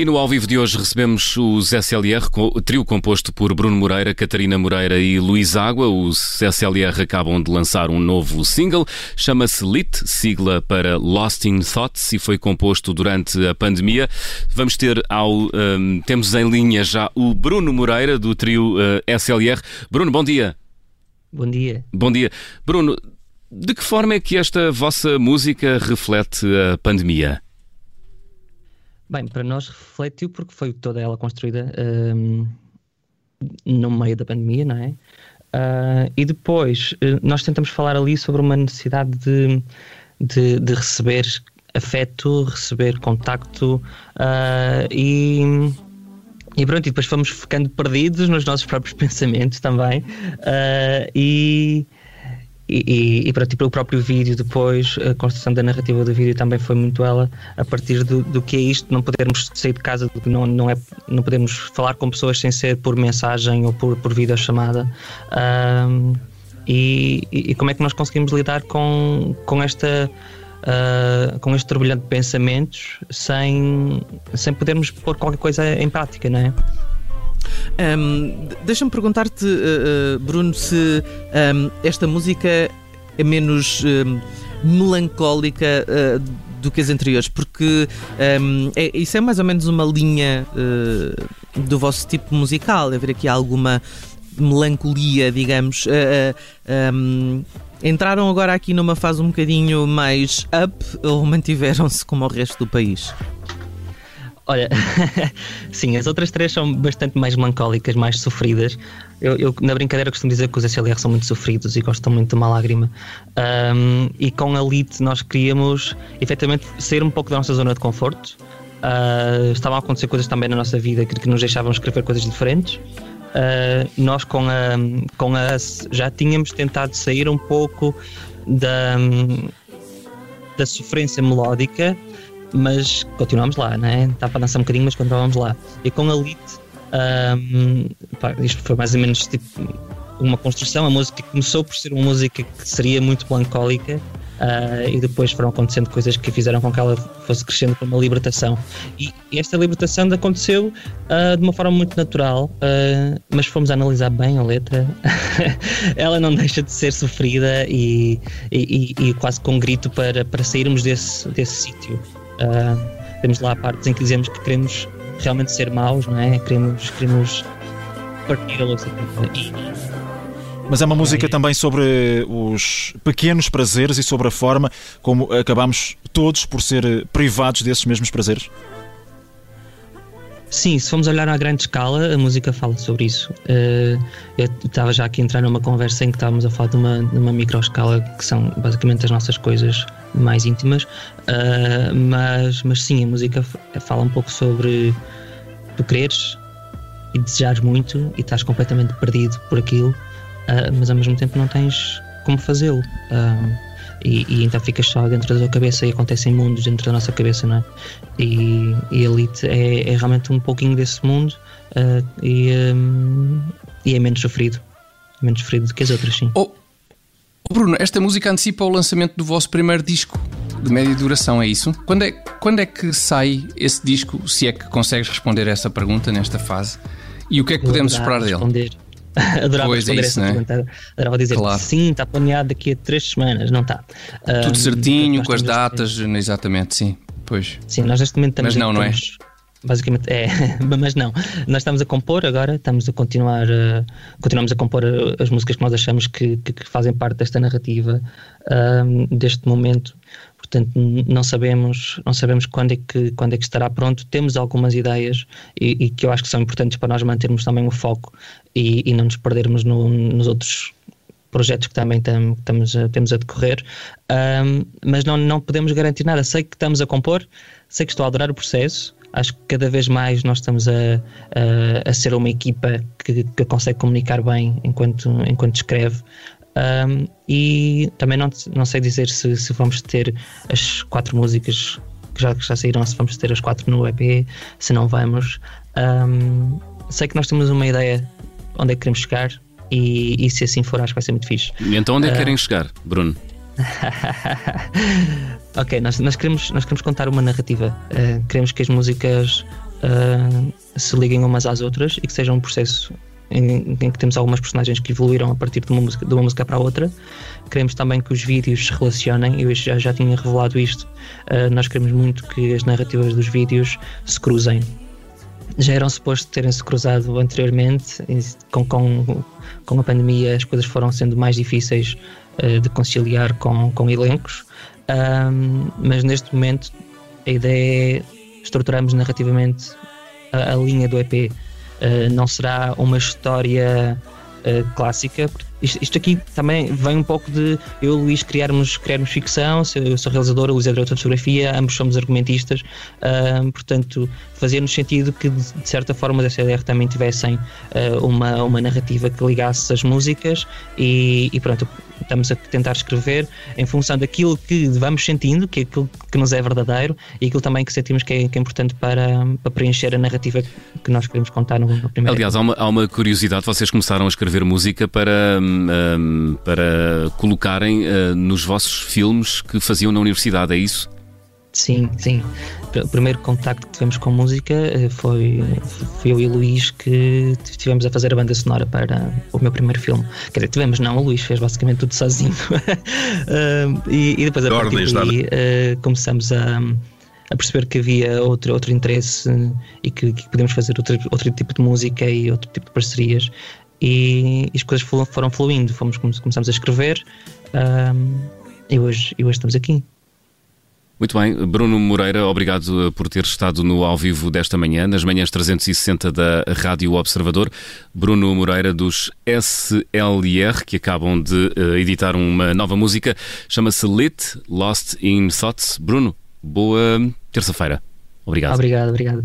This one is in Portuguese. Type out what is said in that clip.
E no ao vivo de hoje recebemos os SLR, o trio composto por Bruno Moreira, Catarina Moreira e Luís Água. Os SLR acabam de lançar um novo single, chama-se Lit, sigla para Lost in Thoughts, e foi composto durante a pandemia. Vamos ter ao. Um, temos em linha já o Bruno Moreira, do trio uh, SLR. Bruno, bom dia. Bom dia. Bom dia. Bruno, de que forma é que esta vossa música reflete a pandemia? Bem, para nós refletiu porque foi toda ela construída um, no meio da pandemia, não é? Uh, e depois uh, nós tentamos falar ali sobre uma necessidade de, de, de receber afeto, receber contacto uh, e, e pronto, e depois fomos ficando perdidos nos nossos próprios pensamentos também. e e, e, para tipo, o próprio vídeo depois, a construção da narrativa do vídeo também foi muito ela a partir do, do que é isto, não podermos sair de casa, não, não, é, não podemos falar com pessoas sem ser por mensagem ou por, por videochamada. Um, e, e, como é que nós conseguimos lidar com, com esta uh, com este turbilhão de pensamentos sem, sem podermos pôr qualquer coisa em prática, não é? Um, Deixa-me perguntar-te, uh, uh, Bruno, se um, esta música é menos um, melancólica uh, do que as anteriores, porque é, isso é mais ou menos uma linha do vosso tipo musical, haver aqui alguma melancolia, digamos. Entraram agora aqui numa fase um bocadinho mais up ou mantiveram-se como o resto do país? Olha, sim, as outras três são bastante mais melancólicas, mais sofridas. Eu, eu, na brincadeira costumo dizer que os SLR são muito sofridos e gostam muito de uma lágrima. Um, e com a Elite nós queríamos efetivamente sair um pouco da nossa zona de conforto. Uh, estavam a acontecer coisas também na nossa vida que, que nos deixavam escrever coisas diferentes. Uh, nós com a, com a já tínhamos tentado sair um pouco da, da sofrência melódica mas continuamos lá, né? Está para dançar um bocadinho, mas continuamos lá. E com a Elite, um, pá, isto foi mais ou menos tipo uma construção. A música começou por ser uma música que seria muito melancólica. Uh, e depois foram acontecendo coisas que fizeram com que ela fosse crescendo para uma libertação. E, e esta libertação aconteceu uh, de uma forma muito natural, uh, mas fomos analisar bem a letra. ela não deixa de ser sofrida e, e, e, quase com um grito para, para sairmos desse, desse sítio. Uh, temos lá partes em que dizemos que queremos realmente ser maus, não é? Queremos, queremos partir a louça. Mas é uma música também sobre os pequenos prazeres e sobre a forma como acabamos todos por ser privados desses mesmos prazeres. Sim, se formos olhar à grande escala, a música fala sobre isso. Uh, eu estava já aqui a entrar numa conversa em que estávamos a falar de uma, de uma microescala que são basicamente as nossas coisas mais íntimas, uh, mas, mas sim, a música fala um pouco sobre tu quereres e desejares muito e estás completamente perdido por aquilo, uh, mas ao mesmo tempo não tens como fazê-lo. Uh, e, e, então ficas só dentro da tua cabeça e acontecem mundos dentro da nossa cabeça, não é? E, e Elite é, é realmente um pouquinho desse mundo uh, e, um, e é menos sofrido. Menos sofrido do que as outras, sim. Oh, oh, Bruno, esta música antecipa o lançamento do vosso primeiro disco de média duração, é isso? Quando é, quando é que sai esse disco, se é que consegues responder essa pergunta nesta fase? E o que é que podemos esperar dele? Adorava pois é responder é isso, essa né? pergunta. Adorava dizer claro. sim, está planeado daqui a três semanas, não está. Tudo certinho, com as datas, exatamente, sim. Pois. Sim, nós neste momento estamos. Mas não, não é? Basicamente é, mas não. Nós estamos a compor agora, estamos a continuar, uh, continuamos a compor as músicas que nós achamos que, que, que fazem parte desta narrativa deste momento portanto não sabemos não sabemos quando é que quando é que estará pronto. Temos algumas ideias e, e que eu acho que são importantes para nós mantermos também o foco e, e não nos perdermos no, nos outros projetos que também tam, estamos a, temos a decorrer. Um, mas não, não podemos garantir nada. Sei que estamos a compor sei que estou a adorar o processo. Acho que cada vez mais nós estamos a, a, a ser uma equipa que, que, consegue comunicar bem enquanto, enquanto escreve um, e também não, não sei dizer se, se vamos ter as quatro músicas que já, que já saíram, se vamos ter as quatro no EP, se não vamos. Um, sei que nós temos uma ideia onde é que queremos chegar e, e, se assim for, acho que vai ser muito fixe. E então onde é que uh, querem chegar, Bruno? ok, nós, nós, queremos, nós queremos contar uma narrativa. Uh, queremos que as músicas uh, se liguem umas às outras e que seja um processo em, em, que temos algumas personagens que evoluíram a partir de uma música, de uma música para outra. Queremos também que os vídeos se relacionem, eu já, já tinha revelado isto. Uh, nós queremos muito que as narrativas dos vídeos se cruzem. Já eram supostos terem-se cruzado anteriormente, com, com, com a pandemia as coisas foram sendo mais difíceis uh, de conciliar com, com elencos, mas neste momento a ideia é estruturarmos narrativamente a, a linha do EP não será uma história uh, clássica. Isto, aqui também vem um pouco de eu e Luís criarmos, criarmos ficção, eu sou realizador, o Luís é diretor de fotografia, ambos somos argumentistas, uh, portanto fazia-nos sentido que de certa forma os SLR também tivessem uma, uma narrativa que ligasse as músicas e, e pronto, estamos a tentar escrever em função daquilo que vamos sentindo, que é aquilo que nos é verdadeiro e aquilo também que sentimos que é, que é importante para, para, preencher a narrativa que nós queremos contar no, no primeiro. Aliás, há uma, há uma, curiosidade: vocês começaram a escrever música para, um, para colocarem uh, nos vossos filmes que faziam na universidade, é isso? Sim, sim. O primeiro contacto que tivemos com música eh, foi, foi eu e o Luís que estivemos a fazer a banda sonora para o meu primeiro filme. Quer dizer, tivemos, não, o Luís fez basicamente tudo sozinho. uh, e, e, depois a partir daí uh, começamos a, a, perceber que havia outro, outro interesse e que, que podemos fazer outro, outro tipo de música e outro tipo de parcerias. E, e as coisas foram fluindo, fomos, começamos a escrever uh, e, hoje, e hoje estamos aqui. Muito bem, Bruno Moreira, obrigado eh, por ter estado no ao vivo desta manhã, nas manhãs 360 da Rádio Observador. Bruno Moreira dos SLR, que acabam de uh, editar uma nova música, chama-se Lit Lost in Thoughts. Bruno, boa terça-feira. Obrigado. Obrigado, obrigado.